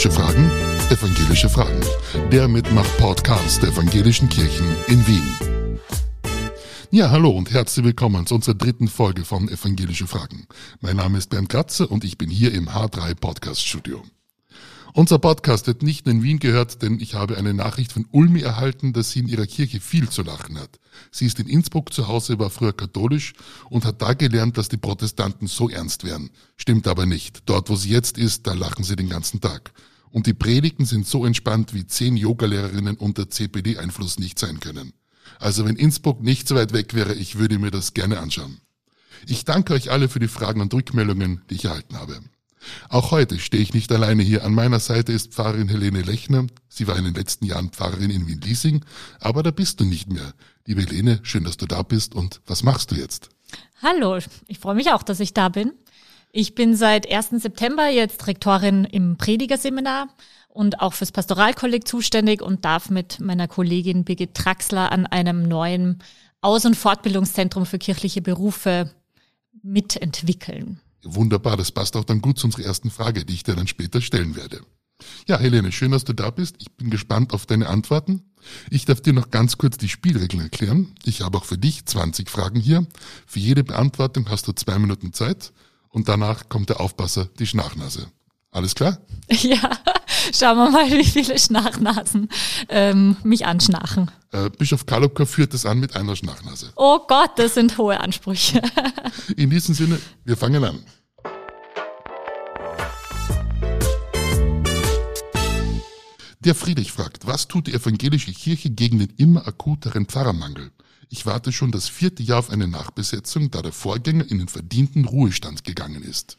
Evangelische Fragen? Evangelische Fragen. Der Mitmach-Podcast der Evangelischen Kirchen in Wien. Ja, hallo und herzlich willkommen zu unserer dritten Folge von Evangelische Fragen. Mein Name ist Bernd Kratze und ich bin hier im H3 Podcast Studio. Unser Podcast wird nicht in Wien gehört, denn ich habe eine Nachricht von Ulmi erhalten, dass sie in ihrer Kirche viel zu lachen hat. Sie ist in Innsbruck zu Hause, war früher katholisch und hat da gelernt, dass die Protestanten so ernst wären. Stimmt aber nicht. Dort, wo sie jetzt ist, da lachen sie den ganzen Tag. Und die Predigten sind so entspannt, wie zehn Yogalehrerinnen unter CPD-Einfluss nicht sein können. Also wenn Innsbruck nicht so weit weg wäre, ich würde mir das gerne anschauen. Ich danke euch alle für die Fragen und Rückmeldungen, die ich erhalten habe. Auch heute stehe ich nicht alleine hier. An meiner Seite ist Pfarrerin Helene Lechner. Sie war in den letzten Jahren Pfarrerin in Wien-Liesing, aber da bist du nicht mehr. Liebe Helene, schön, dass du da bist. Und was machst du jetzt? Hallo, ich freue mich auch, dass ich da bin. Ich bin seit 1. September jetzt Rektorin im Predigerseminar und auch fürs Pastoralkolleg zuständig und darf mit meiner Kollegin Birgit Traxler an einem neuen Aus- und Fortbildungszentrum für kirchliche Berufe mitentwickeln. Wunderbar, das passt auch dann gut zu unserer ersten Frage, die ich dir dann später stellen werde. Ja, Helene, schön, dass du da bist. Ich bin gespannt auf deine Antworten. Ich darf dir noch ganz kurz die Spielregeln erklären. Ich habe auch für dich 20 Fragen hier. Für jede Beantwortung hast du zwei Minuten Zeit und danach kommt der Aufpasser, die Schnachnase. Alles klar? Ja, schauen wir mal, wie viele Schnachnasen ähm, mich anschnachen. Äh, Bischof Kalopka führt es an mit einer Schnachnase. Oh Gott, das sind hohe Ansprüche. In diesem Sinne, wir fangen an. Der Friedrich fragt, was tut die evangelische Kirche gegen den immer akuteren Pfarrermangel? Ich warte schon das vierte Jahr auf eine Nachbesetzung, da der Vorgänger in den verdienten Ruhestand gegangen ist.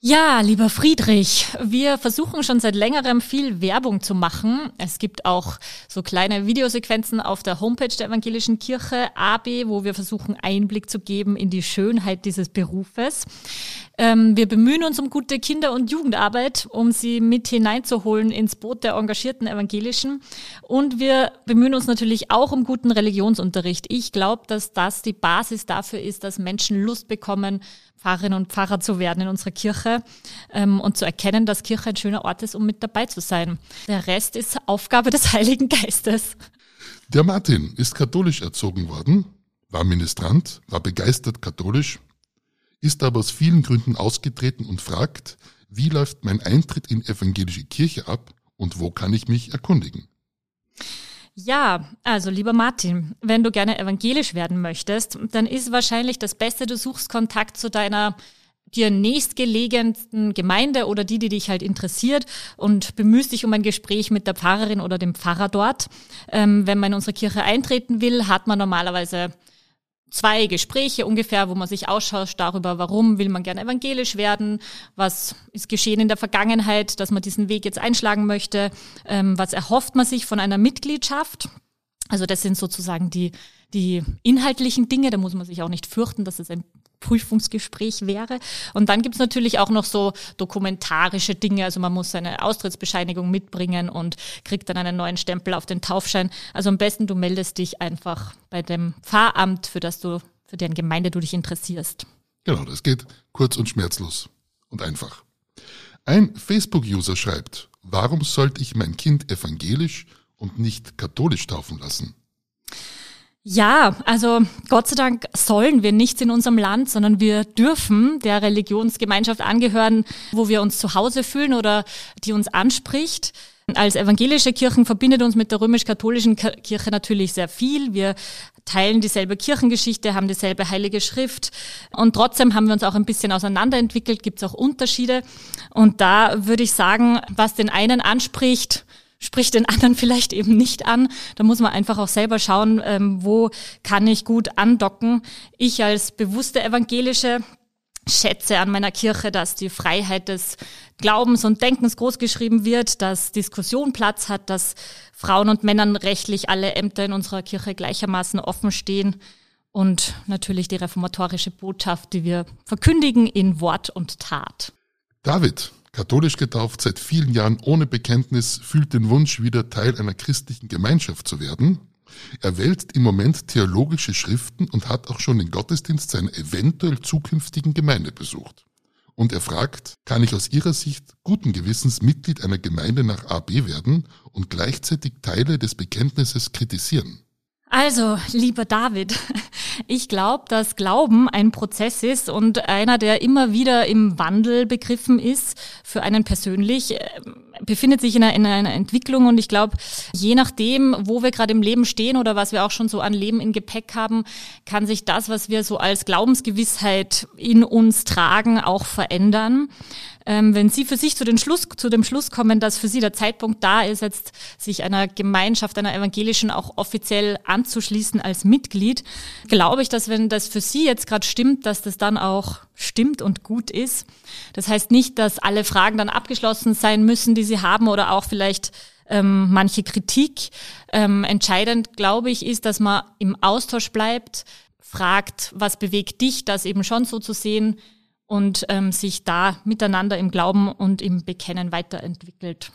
Ja, lieber Friedrich, wir versuchen schon seit längerem viel Werbung zu machen. Es gibt auch so kleine Videosequenzen auf der Homepage der Evangelischen Kirche AB, wo wir versuchen Einblick zu geben in die Schönheit dieses Berufes. Ähm, wir bemühen uns um gute Kinder- und Jugendarbeit, um sie mit hineinzuholen ins Boot der engagierten Evangelischen. Und wir bemühen uns natürlich auch um guten Religionsunterricht. Ich glaube, dass das die Basis dafür ist, dass Menschen Lust bekommen, Pfarrerinnen und Pfarrer zu werden in unserer Kirche ähm, und zu erkennen, dass Kirche ein schöner Ort ist, um mit dabei zu sein. Der Rest ist Aufgabe des Heiligen Geistes. Der Martin ist katholisch erzogen worden, war Ministrant, war begeistert katholisch, ist aber aus vielen Gründen ausgetreten und fragt, wie läuft mein Eintritt in evangelische Kirche ab und wo kann ich mich erkundigen? Ja, also lieber Martin, wenn du gerne evangelisch werden möchtest, dann ist wahrscheinlich das Beste, du suchst Kontakt zu deiner dir nächstgelegensten Gemeinde oder die, die dich halt interessiert und bemühst dich um ein Gespräch mit der Pfarrerin oder dem Pfarrer dort. Ähm, wenn man in unsere Kirche eintreten will, hat man normalerweise zwei Gespräche ungefähr, wo man sich ausschaut darüber, warum will man gerne evangelisch werden, was ist geschehen in der Vergangenheit, dass man diesen Weg jetzt einschlagen möchte, ähm, was erhofft man sich von einer Mitgliedschaft. Also das sind sozusagen die, die inhaltlichen Dinge, da muss man sich auch nicht fürchten, dass es ein Prüfungsgespräch wäre. Und dann gibt's natürlich auch noch so dokumentarische Dinge. Also man muss seine Austrittsbescheinigung mitbringen und kriegt dann einen neuen Stempel auf den Taufschein. Also am besten du meldest dich einfach bei dem Pfarramt, für das du, für deren Gemeinde du dich interessierst. Genau, das geht kurz und schmerzlos und einfach. Ein Facebook-User schreibt, warum sollte ich mein Kind evangelisch und nicht katholisch taufen lassen? Ja, also Gott sei Dank sollen wir nichts in unserem Land, sondern wir dürfen der Religionsgemeinschaft angehören, wo wir uns zu Hause fühlen oder die uns anspricht. Als evangelische Kirchen verbindet uns mit der römisch-katholischen Kirche natürlich sehr viel. Wir teilen dieselbe Kirchengeschichte, haben dieselbe heilige Schrift und trotzdem haben wir uns auch ein bisschen auseinanderentwickelt, gibt es auch Unterschiede. Und da würde ich sagen, was den einen anspricht, spricht den anderen vielleicht eben nicht an. Da muss man einfach auch selber schauen, ähm, wo kann ich gut andocken. Ich als bewusste Evangelische schätze an meiner Kirche, dass die Freiheit des Glaubens und Denkens großgeschrieben wird, dass Diskussion Platz hat, dass Frauen und Männern rechtlich alle Ämter in unserer Kirche gleichermaßen offen stehen und natürlich die reformatorische Botschaft, die wir verkündigen in Wort und Tat. David, Katholisch getauft, seit vielen Jahren ohne Bekenntnis, fühlt den Wunsch, wieder Teil einer christlichen Gemeinschaft zu werden. Er wälzt im Moment theologische Schriften und hat auch schon den Gottesdienst seiner eventuell zukünftigen Gemeinde besucht. Und er fragt, kann ich aus Ihrer Sicht guten Gewissens Mitglied einer Gemeinde nach AB werden und gleichzeitig Teile des Bekenntnisses kritisieren? Also, lieber David, ich glaube, dass Glauben ein Prozess ist und einer, der immer wieder im Wandel begriffen ist, für einen persönlich, äh, befindet sich in einer, in einer Entwicklung. Und ich glaube, je nachdem, wo wir gerade im Leben stehen oder was wir auch schon so an Leben in Gepäck haben, kann sich das, was wir so als Glaubensgewissheit in uns tragen, auch verändern ähm, wenn Sie für sich zu, den Schluss, zu dem Schluss kommen, dass für Sie der Zeitpunkt da ist, jetzt sich einer Gemeinschaft, einer evangelischen auch offiziell anzuschließen als Mitglied, glaube ich, dass wenn das für Sie jetzt gerade stimmt, dass das dann auch stimmt und gut ist. Das heißt nicht, dass alle Fragen dann abgeschlossen sein müssen, die Sie haben oder auch vielleicht ähm, manche Kritik. Ähm, entscheidend, glaube ich, ist, dass man im Austausch bleibt, fragt, was bewegt dich, das eben schon so zu sehen, und ähm, sich da miteinander im Glauben und im Bekennen weiterentwickelt.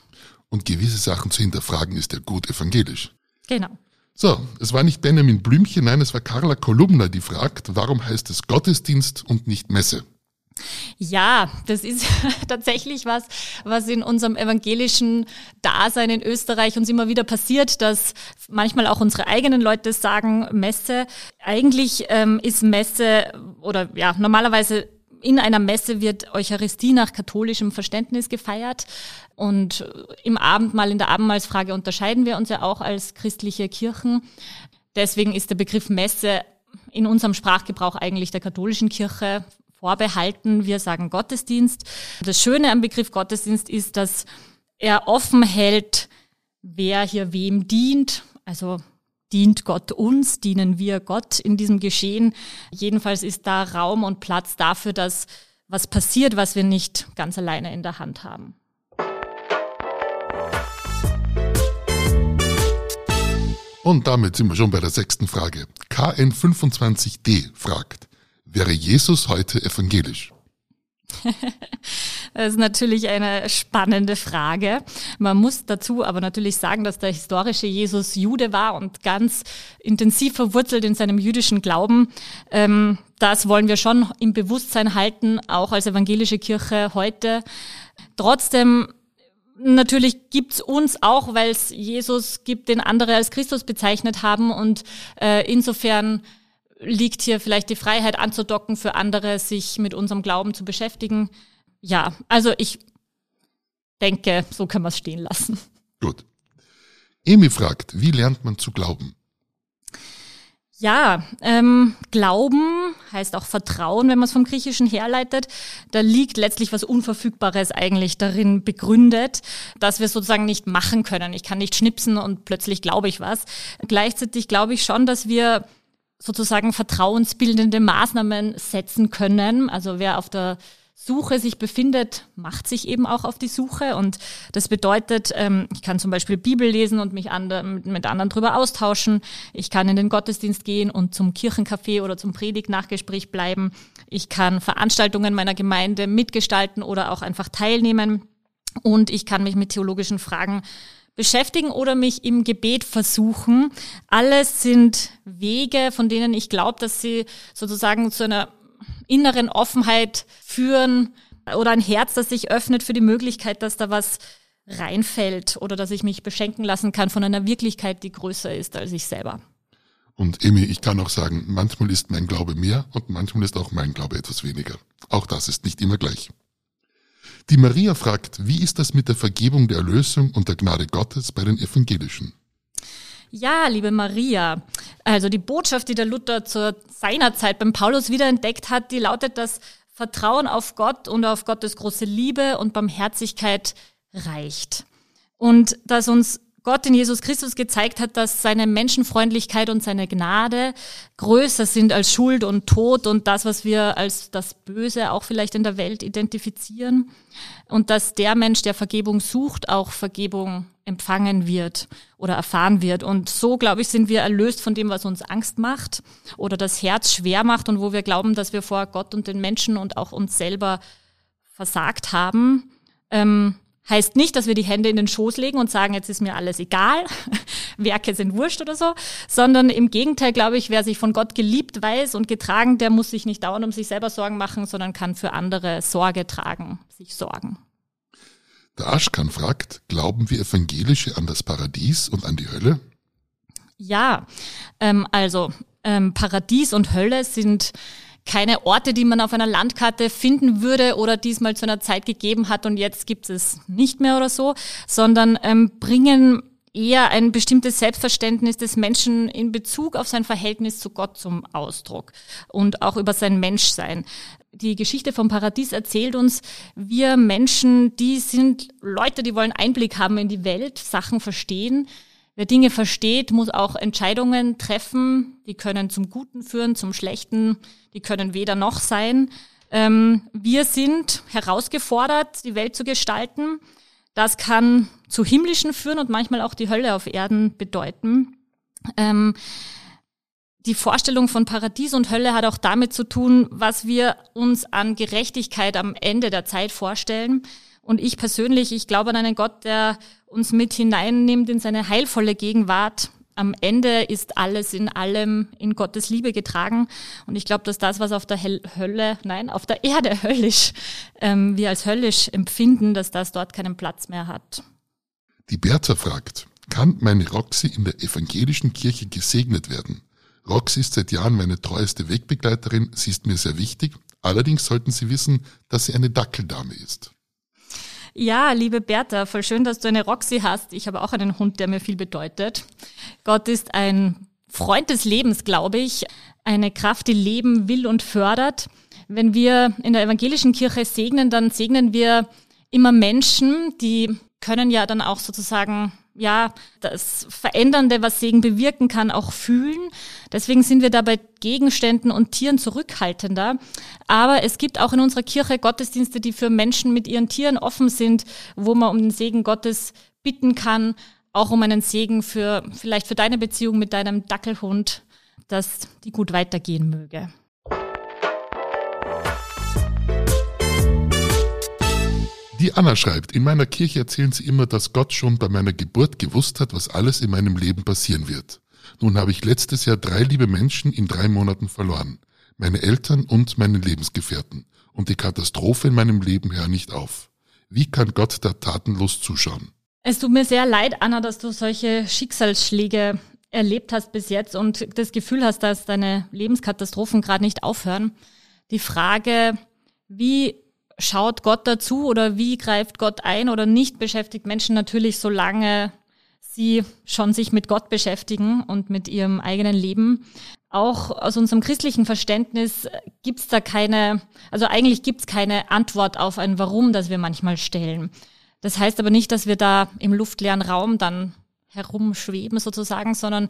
Und gewisse Sachen zu hinterfragen ist ja gut evangelisch. Genau. So, es war nicht Benjamin Blümchen, nein, es war Carla Kolumna, die fragt, warum heißt es Gottesdienst und nicht Messe? Ja, das ist tatsächlich was, was in unserem evangelischen Dasein in Österreich uns immer wieder passiert, dass manchmal auch unsere eigenen Leute sagen Messe. Eigentlich ähm, ist Messe oder ja, normalerweise in einer Messe wird Eucharistie nach katholischem Verständnis gefeiert. Und im Abendmahl, in der Abendmahlsfrage unterscheiden wir uns ja auch als christliche Kirchen. Deswegen ist der Begriff Messe in unserem Sprachgebrauch eigentlich der katholischen Kirche vorbehalten. Wir sagen Gottesdienst. Das Schöne am Begriff Gottesdienst ist, dass er offen hält, wer hier wem dient. Also dient Gott uns, dienen wir Gott in diesem Geschehen. Jedenfalls ist da Raum und Platz dafür, dass was passiert, was wir nicht ganz alleine in der Hand haben. Und damit sind wir schon bei der sechsten Frage. KN25D fragt, wäre Jesus heute evangelisch? das ist natürlich eine spannende Frage. Man muss dazu aber natürlich sagen, dass der historische Jesus Jude war und ganz intensiv verwurzelt in seinem jüdischen Glauben. Ähm, das wollen wir schon im Bewusstsein halten, auch als evangelische Kirche heute. Trotzdem Natürlich gibt's uns auch, weil es Jesus gibt, den andere als Christus bezeichnet haben. Und äh, insofern liegt hier vielleicht die Freiheit anzudocken für andere, sich mit unserem Glauben zu beschäftigen. Ja, also ich denke, so können wir es stehen lassen. Gut. Emi fragt, wie lernt man zu glauben? Ja, ähm, Glauben heißt auch Vertrauen, wenn man es vom Griechischen herleitet. Da liegt letztlich was Unverfügbares eigentlich darin begründet, dass wir sozusagen nicht machen können. Ich kann nicht schnipsen und plötzlich glaube ich was. Gleichzeitig glaube ich schon, dass wir sozusagen vertrauensbildende Maßnahmen setzen können. Also wer auf der Suche sich befindet, macht sich eben auch auf die Suche. Und das bedeutet, ähm, ich kann zum Beispiel Bibel lesen und mich mit anderen drüber austauschen. Ich kann in den Gottesdienst gehen und zum Kirchencafé oder zum Predigt-Nachgespräch bleiben. Ich kann Veranstaltungen meiner Gemeinde mitgestalten oder auch einfach teilnehmen. Und ich kann mich mit theologischen Fragen beschäftigen oder mich im Gebet versuchen. Alles sind Wege, von denen ich glaube, dass sie sozusagen zu einer inneren Offenheit führen oder ein Herz, das sich öffnet für die Möglichkeit, dass da was reinfällt oder dass ich mich beschenken lassen kann von einer Wirklichkeit, die größer ist als ich selber. Und Emi, ich kann auch sagen, manchmal ist mein Glaube mehr und manchmal ist auch mein Glaube etwas weniger. Auch das ist nicht immer gleich. Die Maria fragt, wie ist das mit der Vergebung der Erlösung und der Gnade Gottes bei den Evangelischen? Ja, liebe Maria, also die Botschaft, die der Luther zu seiner Zeit beim Paulus wiederentdeckt hat, die lautet, dass Vertrauen auf Gott und auf Gottes große Liebe und Barmherzigkeit reicht. Und dass uns Gott in Jesus Christus gezeigt hat, dass seine Menschenfreundlichkeit und seine Gnade größer sind als Schuld und Tod und das, was wir als das Böse auch vielleicht in der Welt identifizieren. Und dass der Mensch, der Vergebung sucht, auch Vergebung empfangen wird oder erfahren wird. Und so, glaube ich, sind wir erlöst von dem, was uns Angst macht oder das Herz schwer macht und wo wir glauben, dass wir vor Gott und den Menschen und auch uns selber versagt haben. Ähm, Heißt nicht, dass wir die Hände in den Schoß legen und sagen, jetzt ist mir alles egal, Werke sind wurscht oder so, sondern im Gegenteil, glaube ich, wer sich von Gott geliebt weiß und getragen, der muss sich nicht dauernd um sich selber Sorgen machen, sondern kann für andere Sorge tragen, sich sorgen. Der Aschkan fragt, glauben wir Evangelische an das Paradies und an die Hölle? Ja, ähm, also ähm, Paradies und Hölle sind keine Orte, die man auf einer Landkarte finden würde oder diesmal zu einer Zeit gegeben hat und jetzt gibt es nicht mehr oder so, sondern ähm, bringen eher ein bestimmtes Selbstverständnis des Menschen in Bezug auf sein Verhältnis zu Gott zum Ausdruck und auch über sein Menschsein. Die Geschichte vom Paradies erzählt uns, wir Menschen, die sind Leute, die wollen Einblick haben in die Welt, Sachen verstehen, Wer Dinge versteht, muss auch Entscheidungen treffen. Die können zum Guten führen, zum Schlechten. Die können weder noch sein. Ähm, wir sind herausgefordert, die Welt zu gestalten. Das kann zu himmlischen führen und manchmal auch die Hölle auf Erden bedeuten. Ähm, die Vorstellung von Paradies und Hölle hat auch damit zu tun, was wir uns an Gerechtigkeit am Ende der Zeit vorstellen. Und ich persönlich, ich glaube an einen Gott, der uns mit hineinnimmt in seine heilvolle Gegenwart. Am Ende ist alles in allem in Gottes Liebe getragen. Und ich glaube, dass das, was auf der Hölle, nein, auf der Erde höllisch, ähm, wir als höllisch empfinden, dass das dort keinen Platz mehr hat. Die Bertha fragt, kann meine Roxy in der evangelischen Kirche gesegnet werden? Roxy ist seit Jahren meine treueste Wegbegleiterin, sie ist mir sehr wichtig. Allerdings sollten Sie wissen, dass sie eine Dackeldame ist. Ja, liebe Bertha, voll schön, dass du eine Roxy hast. Ich habe auch einen Hund, der mir viel bedeutet. Gott ist ein Freund des Lebens, glaube ich. Eine Kraft, die Leben will und fördert. Wenn wir in der evangelischen Kirche segnen, dann segnen wir immer Menschen, die können ja dann auch sozusagen ja, das Verändernde, was Segen bewirken kann, auch fühlen. Deswegen sind wir da bei Gegenständen und Tieren zurückhaltender. Aber es gibt auch in unserer Kirche Gottesdienste, die für Menschen mit ihren Tieren offen sind, wo man um den Segen Gottes bitten kann, auch um einen Segen für, vielleicht für deine Beziehung mit deinem Dackelhund, dass die gut weitergehen möge. Die Anna schreibt, in meiner Kirche erzählen sie immer, dass Gott schon bei meiner Geburt gewusst hat, was alles in meinem Leben passieren wird. Nun habe ich letztes Jahr drei liebe Menschen in drei Monaten verloren. Meine Eltern und meine Lebensgefährten. Und die Katastrophe in meinem Leben hört nicht auf. Wie kann Gott da tatenlos zuschauen? Es tut mir sehr leid, Anna, dass du solche Schicksalsschläge erlebt hast bis jetzt und das Gefühl hast, dass deine Lebenskatastrophen gerade nicht aufhören. Die Frage, wie schaut Gott dazu oder wie greift Gott ein oder nicht, beschäftigt Menschen natürlich, solange sie schon sich mit Gott beschäftigen und mit ihrem eigenen Leben. Auch aus unserem christlichen Verständnis gibt's da keine, also eigentlich gibt's keine Antwort auf ein Warum, das wir manchmal stellen. Das heißt aber nicht, dass wir da im luftleeren Raum dann herumschweben sozusagen, sondern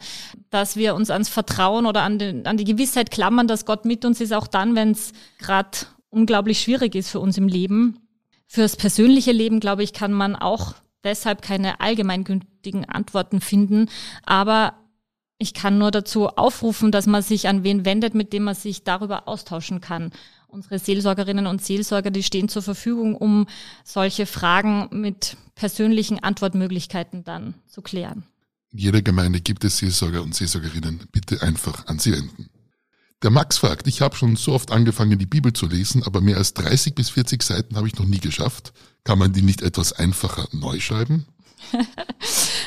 dass wir uns ans Vertrauen oder an, den, an die Gewissheit klammern, dass Gott mit uns ist, auch dann, wenn es gerade unglaublich schwierig ist für uns im Leben. Fürs persönliche Leben, glaube ich, kann man auch deshalb keine allgemeingültigen Antworten finden. Aber ich kann nur dazu aufrufen, dass man sich an wen wendet, mit dem man sich darüber austauschen kann. Unsere Seelsorgerinnen und Seelsorger, die stehen zur Verfügung, um solche Fragen mit persönlichen Antwortmöglichkeiten dann zu klären. In jeder Gemeinde gibt es Seelsorger und Seelsorgerinnen. Bitte einfach an sie wenden. Der Max fragt, ich habe schon so oft angefangen, die Bibel zu lesen, aber mehr als 30 bis 40 Seiten habe ich noch nie geschafft. Kann man die nicht etwas einfacher neu schreiben?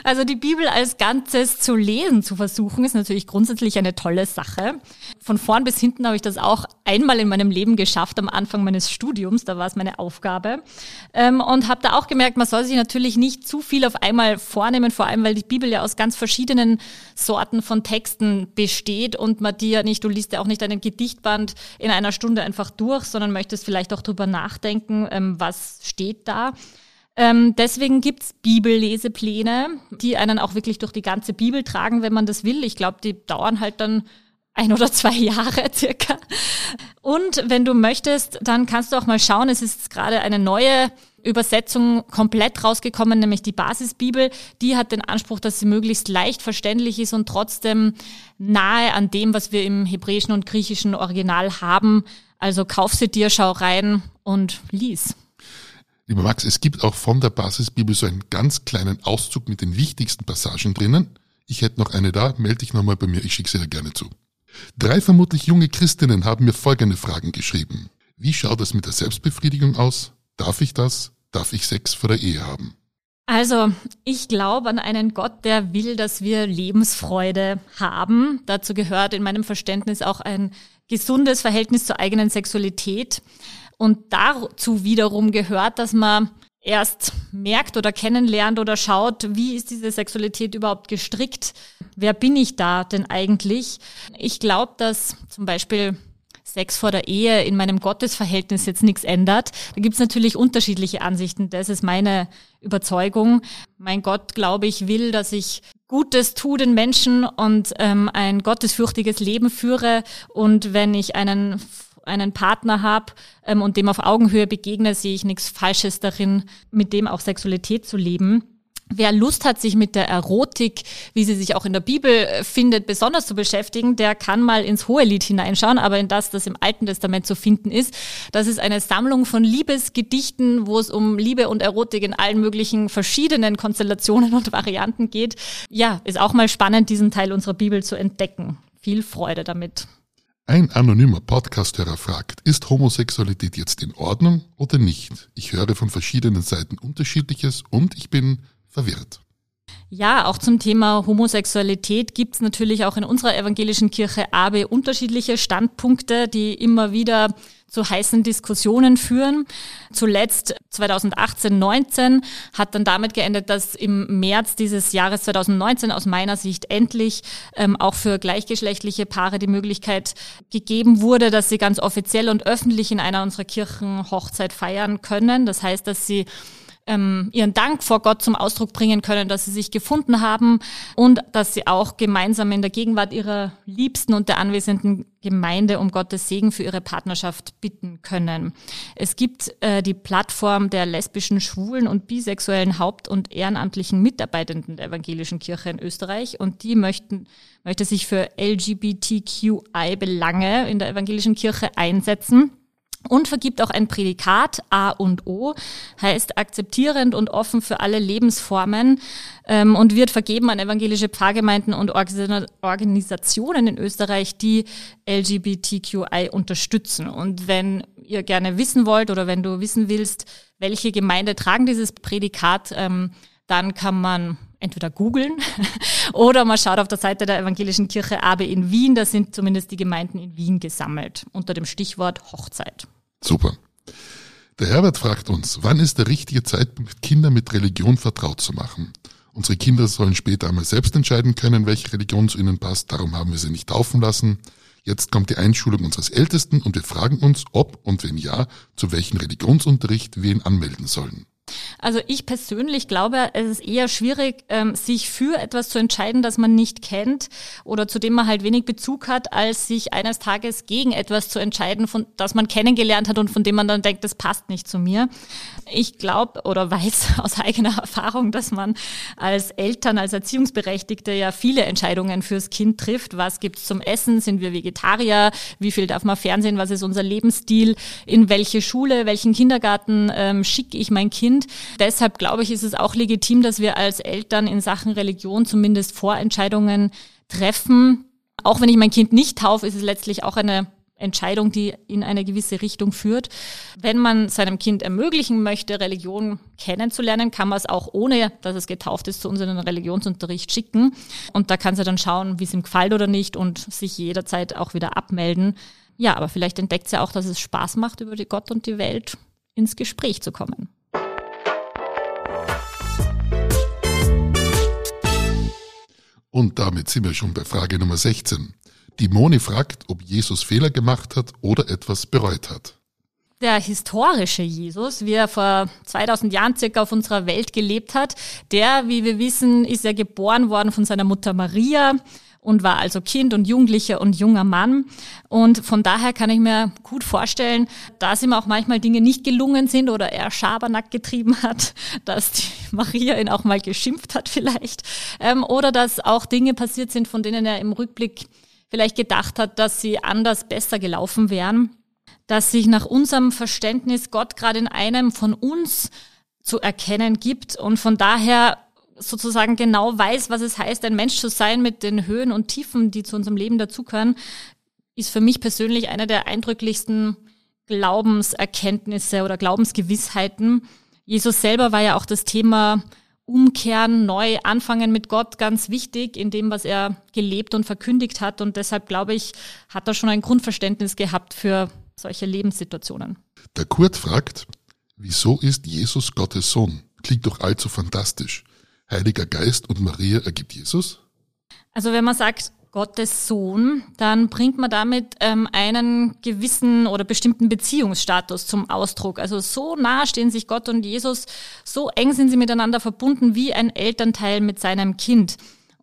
Also die Bibel als Ganzes zu lesen, zu versuchen, ist natürlich grundsätzlich eine tolle Sache. Von vorn bis hinten habe ich das auch einmal in meinem Leben geschafft, am Anfang meines Studiums, da war es meine Aufgabe. Ähm, und habe da auch gemerkt, man soll sich natürlich nicht zu viel auf einmal vornehmen, vor allem weil die Bibel ja aus ganz verschiedenen Sorten von Texten besteht und man die ja nicht, du liest ja auch nicht einen Gedichtband in einer Stunde einfach durch, sondern möchtest vielleicht auch drüber nachdenken, ähm, was steht da. Ähm, deswegen gibt's Bibellesepläne, die einen auch wirklich durch die ganze Bibel tragen, wenn man das will. Ich glaube, die dauern halt dann ein oder zwei Jahre circa. Und wenn du möchtest, dann kannst du auch mal schauen, es ist gerade eine neue Übersetzung komplett rausgekommen, nämlich die Basisbibel. Die hat den Anspruch, dass sie möglichst leicht verständlich ist und trotzdem nahe an dem, was wir im hebräischen und griechischen Original haben. Also kauf sie dir, schau rein und lies. Lieber Max, es gibt auch von der Basisbibel so einen ganz kleinen Auszug mit den wichtigsten Passagen drinnen. Ich hätte noch eine da, melde dich nochmal bei mir, ich schicke sie dir gerne zu. Drei vermutlich junge Christinnen haben mir folgende Fragen geschrieben. Wie schaut es mit der Selbstbefriedigung aus? Darf ich das? Darf ich Sex vor der Ehe haben? Also, ich glaube an einen Gott, der will, dass wir Lebensfreude haben. Dazu gehört in meinem Verständnis auch ein gesundes Verhältnis zur eigenen Sexualität. Und dazu wiederum gehört, dass man erst merkt oder kennenlernt oder schaut, wie ist diese Sexualität überhaupt gestrickt? Wer bin ich da denn eigentlich? Ich glaube, dass zum Beispiel Sex vor der Ehe in meinem Gottesverhältnis jetzt nichts ändert. Da gibt's natürlich unterschiedliche Ansichten. Das ist meine Überzeugung. Mein Gott, glaube ich, will, dass ich Gutes tue den Menschen und ähm, ein gottesfürchtiges Leben führe. Und wenn ich einen einen Partner habe ähm, und dem auf Augenhöhe begegne, sehe ich nichts Falsches darin, mit dem auch Sexualität zu leben. Wer Lust hat, sich mit der Erotik, wie sie sich auch in der Bibel äh, findet, besonders zu beschäftigen, der kann mal ins Hohelied hineinschauen, aber in das, das im Alten Testament zu finden ist. Das ist eine Sammlung von Liebesgedichten, wo es um Liebe und Erotik in allen möglichen verschiedenen Konstellationen und Varianten geht. Ja, ist auch mal spannend, diesen Teil unserer Bibel zu entdecken. Viel Freude damit. Ein anonymer Podcasthörer fragt, ist Homosexualität jetzt in Ordnung oder nicht? Ich höre von verschiedenen Seiten unterschiedliches und ich bin verwirrt. Ja, auch zum Thema Homosexualität gibt es natürlich auch in unserer evangelischen Kirche AB unterschiedliche Standpunkte, die immer wieder zu heißen Diskussionen führen. Zuletzt 2018, 19 hat dann damit geendet, dass im März dieses Jahres 2019 aus meiner Sicht endlich ähm, auch für gleichgeschlechtliche Paare die Möglichkeit gegeben wurde, dass sie ganz offiziell und öffentlich in einer unserer Kirchen Hochzeit feiern können. Das heißt, dass sie ähm, ihren Dank vor Gott zum Ausdruck bringen können, dass sie sich gefunden haben und dass sie auch gemeinsam in der Gegenwart ihrer Liebsten und der anwesenden Gemeinde um Gottes Segen für ihre Partnerschaft bitten können. Es gibt äh, die Plattform der lesbischen, schwulen und bisexuellen Haupt- und ehrenamtlichen Mitarbeitenden der evangelischen Kirche in Österreich und die möchten, möchte sich für LGBTQI-Belange in der evangelischen Kirche einsetzen und vergibt auch ein Prädikat A und O, heißt akzeptierend und offen für alle Lebensformen ähm, und wird vergeben an evangelische Pfarrgemeinden und Organisationen in Österreich, die LGBTQI unterstützen. Und wenn ihr gerne wissen wollt oder wenn du wissen willst, welche Gemeinde tragen dieses Prädikat, ähm, dann kann man entweder googeln oder man schaut auf der Seite der Evangelischen Kirche Abe in Wien. Da sind zumindest die Gemeinden in Wien gesammelt unter dem Stichwort Hochzeit. Super. Der Herbert fragt uns, wann ist der richtige Zeitpunkt, Kinder mit Religion vertraut zu machen? Unsere Kinder sollen später einmal selbst entscheiden können, welche Religion zu ihnen passt, darum haben wir sie nicht taufen lassen. Jetzt kommt die Einschulung unseres Ältesten und wir fragen uns, ob und wenn ja, zu welchem Religionsunterricht wir ihn anmelden sollen. Also ich persönlich glaube, es ist eher schwierig, ähm, sich für etwas zu entscheiden, das man nicht kennt oder zu dem man halt wenig Bezug hat, als sich eines Tages gegen etwas zu entscheiden, von das man kennengelernt hat und von dem man dann denkt, das passt nicht zu mir. Ich glaube oder weiß aus eigener Erfahrung, dass man als Eltern, als Erziehungsberechtigte ja viele Entscheidungen fürs Kind trifft. Was gibt's zum Essen? Sind wir Vegetarier? Wie viel darf man Fernsehen? Was ist unser Lebensstil? In welche Schule, welchen Kindergarten ähm, schicke ich mein Kind? Deshalb glaube ich, ist es auch legitim, dass wir als Eltern in Sachen Religion zumindest Vorentscheidungen treffen. Auch wenn ich mein Kind nicht taufe, ist es letztlich auch eine Entscheidung, die in eine gewisse Richtung führt. Wenn man seinem Kind ermöglichen möchte, Religion kennenzulernen, kann man es auch ohne, dass es getauft ist, zu unserem Religionsunterricht schicken. Und da kann sie dann schauen, wie es ihm gefällt oder nicht und sich jederzeit auch wieder abmelden. Ja, aber vielleicht entdeckt sie auch, dass es Spaß macht, über die Gott und die Welt ins Gespräch zu kommen. Und damit sind wir schon bei Frage Nummer 16. Die Moni fragt, ob Jesus Fehler gemacht hat oder etwas bereut hat. Der historische Jesus, wie er vor 2000 Jahren circa auf unserer Welt gelebt hat, der, wie wir wissen, ist ja geboren worden von seiner Mutter Maria und war also Kind und Jugendlicher und junger Mann. Und von daher kann ich mir gut vorstellen, dass ihm auch manchmal Dinge nicht gelungen sind oder er Schabernack getrieben hat, dass die Maria ihn auch mal geschimpft hat vielleicht. Ähm, oder dass auch Dinge passiert sind, von denen er im Rückblick vielleicht gedacht hat, dass sie anders besser gelaufen wären. dass sich nach unserem Verständnis Gott gerade in einem von uns zu erkennen gibt und von daher sozusagen genau weiß, was es heißt, ein Mensch zu sein mit den Höhen und Tiefen, die zu unserem Leben dazugehören, ist für mich persönlich eine der eindrücklichsten Glaubenserkenntnisse oder Glaubensgewissheiten. Jesus selber war ja auch das Thema Umkehren, neu anfangen mit Gott ganz wichtig in dem, was er gelebt und verkündigt hat. Und deshalb glaube ich, hat er schon ein Grundverständnis gehabt für solche Lebenssituationen. Der Kurt fragt, wieso ist Jesus Gottes Sohn? Klingt doch allzu fantastisch. Heiliger Geist und Maria ergibt Jesus? Also wenn man sagt, Gottes Sohn, dann bringt man damit ähm, einen gewissen oder bestimmten Beziehungsstatus zum Ausdruck. Also so nah stehen sich Gott und Jesus, so eng sind sie miteinander verbunden wie ein Elternteil mit seinem Kind.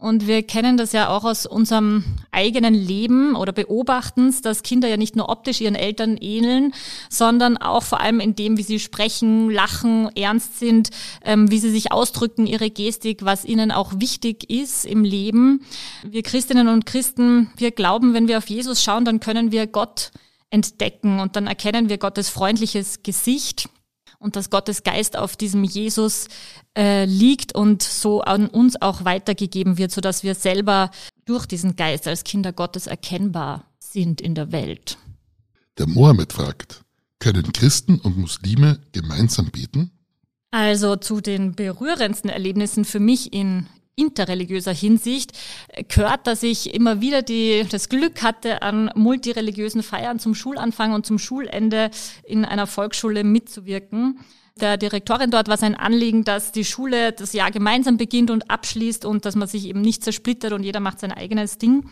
Und wir kennen das ja auch aus unserem eigenen Leben oder beobachten dass Kinder ja nicht nur optisch ihren Eltern ähneln, sondern auch vor allem in dem, wie sie sprechen, lachen, ernst sind, ähm, wie sie sich ausdrücken, ihre Gestik, was ihnen auch wichtig ist im Leben. Wir Christinnen und Christen, wir glauben, wenn wir auf Jesus schauen, dann können wir Gott entdecken und dann erkennen wir Gottes freundliches Gesicht und dass Gottes Geist auf diesem Jesus äh, liegt und so an uns auch weitergegeben wird, so dass wir selber durch diesen Geist als Kinder Gottes erkennbar sind in der Welt. Der Mohammed fragt, können Christen und Muslime gemeinsam beten? Also zu den berührendsten Erlebnissen für mich in interreligiöser Hinsicht gehört, dass ich immer wieder die, das Glück hatte, an multireligiösen Feiern zum Schulanfang und zum Schulende in einer Volksschule mitzuwirken. Der Direktorin dort war sein Anliegen, dass die Schule das Jahr gemeinsam beginnt und abschließt und dass man sich eben nicht zersplittert und jeder macht sein eigenes Ding.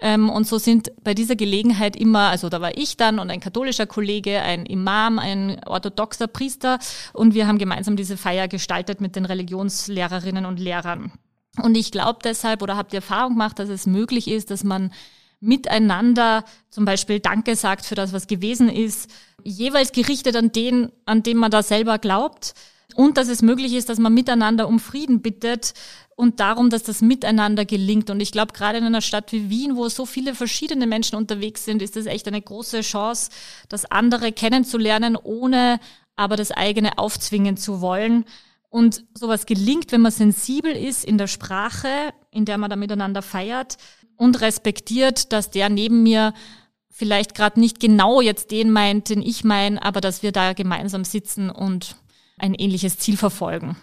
Ähm, und so sind bei dieser Gelegenheit immer, also da war ich dann und ein katholischer Kollege, ein Imam, ein orthodoxer Priester und wir haben gemeinsam diese Feier gestaltet mit den Religionslehrerinnen und Lehrern. Und ich glaube deshalb oder habe die Erfahrung gemacht, dass es möglich ist, dass man miteinander zum Beispiel Danke sagt für das, was gewesen ist, jeweils gerichtet an den, an dem man da selber glaubt. Und dass es möglich ist, dass man miteinander um Frieden bittet und darum, dass das miteinander gelingt. Und ich glaube, gerade in einer Stadt wie Wien, wo so viele verschiedene Menschen unterwegs sind, ist das echt eine große Chance, das andere kennenzulernen, ohne aber das eigene aufzwingen zu wollen. Und sowas gelingt, wenn man sensibel ist in der Sprache, in der man da miteinander feiert und respektiert, dass der neben mir vielleicht gerade nicht genau jetzt den meint, den ich meine, aber dass wir da gemeinsam sitzen und ein ähnliches Ziel verfolgen.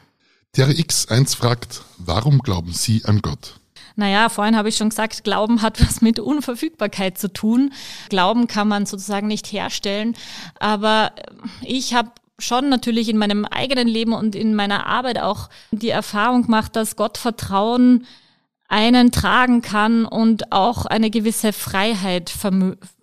Terry X1 fragt, warum glauben Sie an Gott? Naja, vorhin habe ich schon gesagt, Glauben hat was mit Unverfügbarkeit zu tun. Glauben kann man sozusagen nicht herstellen. Aber ich habe schon natürlich in meinem eigenen Leben und in meiner Arbeit auch die Erfahrung gemacht, dass Gott Vertrauen einen tragen kann und auch eine gewisse Freiheit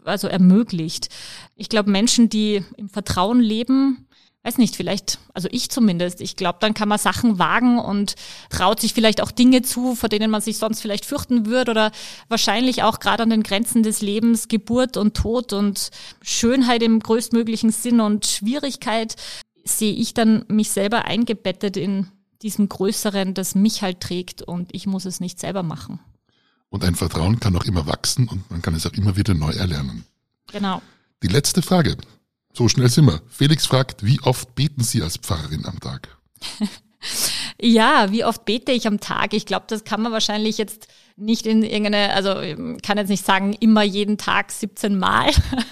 also ermöglicht. Ich glaube, Menschen, die im Vertrauen leben, weiß nicht, vielleicht, also ich zumindest, ich glaube, dann kann man Sachen wagen und traut sich vielleicht auch Dinge zu, vor denen man sich sonst vielleicht fürchten würde oder wahrscheinlich auch gerade an den Grenzen des Lebens, Geburt und Tod und Schönheit im größtmöglichen Sinn und Schwierigkeit, sehe ich dann mich selber eingebettet in diesem Größeren, das mich halt trägt und ich muss es nicht selber machen. Und ein Vertrauen kann auch immer wachsen und man kann es auch immer wieder neu erlernen. Genau. Die letzte Frage. So schnell sind wir. Felix fragt, wie oft beten Sie als Pfarrerin am Tag? ja, wie oft bete ich am Tag? Ich glaube, das kann man wahrscheinlich jetzt nicht in irgendeine, also kann jetzt nicht sagen, immer jeden Tag 17 Mal.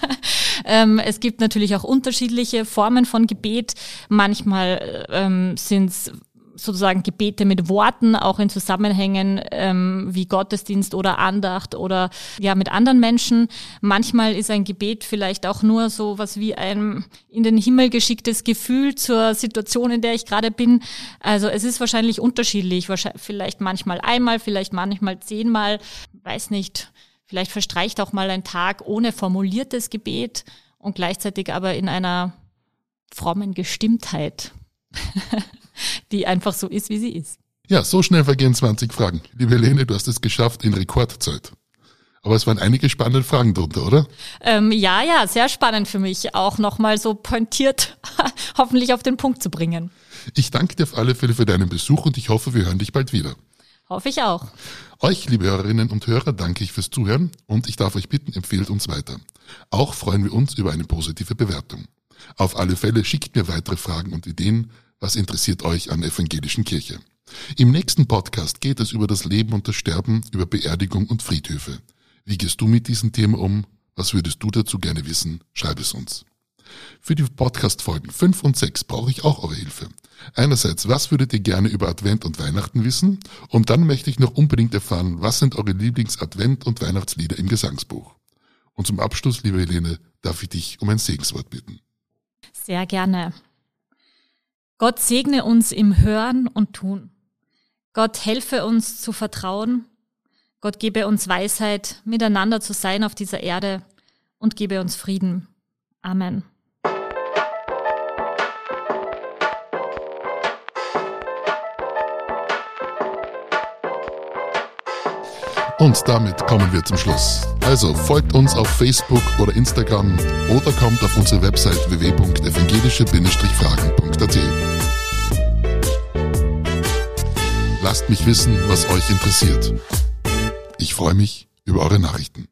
ähm, es gibt natürlich auch unterschiedliche Formen von Gebet. Manchmal ähm, sind es sozusagen Gebete mit Worten, auch in Zusammenhängen ähm, wie Gottesdienst oder Andacht oder ja mit anderen Menschen. Manchmal ist ein Gebet vielleicht auch nur so was wie ein in den Himmel geschicktes Gefühl zur Situation, in der ich gerade bin. Also es ist wahrscheinlich unterschiedlich, wahrscheinlich, vielleicht manchmal einmal, vielleicht manchmal zehnmal, weiß nicht. Vielleicht verstreicht auch mal ein Tag ohne formuliertes Gebet und gleichzeitig aber in einer frommen Gestimmtheit. die einfach so ist, wie sie ist. Ja, so schnell vergehen 20 Fragen. Liebe Helene, du hast es geschafft in Rekordzeit. Aber es waren einige spannende Fragen drunter, oder? Ähm, ja, ja, sehr spannend für mich, auch nochmal so pointiert hoffentlich auf den Punkt zu bringen. Ich danke dir auf alle Fälle für deinen Besuch und ich hoffe, wir hören dich bald wieder. Hoffe ich auch. Euch, liebe Hörerinnen und Hörer, danke ich fürs Zuhören und ich darf euch bitten, empfehlt uns weiter. Auch freuen wir uns über eine positive Bewertung. Auf alle Fälle schickt mir weitere Fragen und Ideen. Was interessiert euch an der evangelischen Kirche? Im nächsten Podcast geht es über das Leben und das Sterben, über Beerdigung und Friedhöfe. Wie gehst du mit diesem Thema um? Was würdest du dazu gerne wissen? Schreib es uns. Für die Podcast-Folgen 5 und 6 brauche ich auch eure Hilfe. Einerseits, was würdet ihr gerne über Advent und Weihnachten wissen? Und dann möchte ich noch unbedingt erfahren, was sind eure Lieblings-Advent- und Weihnachtslieder im Gesangsbuch? Und zum Abschluss, liebe Helene, darf ich dich um ein Segenswort bitten. Sehr gerne. Gott segne uns im Hören und Tun. Gott helfe uns zu vertrauen. Gott gebe uns Weisheit, miteinander zu sein auf dieser Erde und gebe uns Frieden. Amen. Und damit kommen wir zum Schluss. Also folgt uns auf Facebook oder Instagram oder kommt auf unsere Website www.evangelische-fragen.at. Lasst mich wissen, was euch interessiert. Ich freue mich über eure Nachrichten.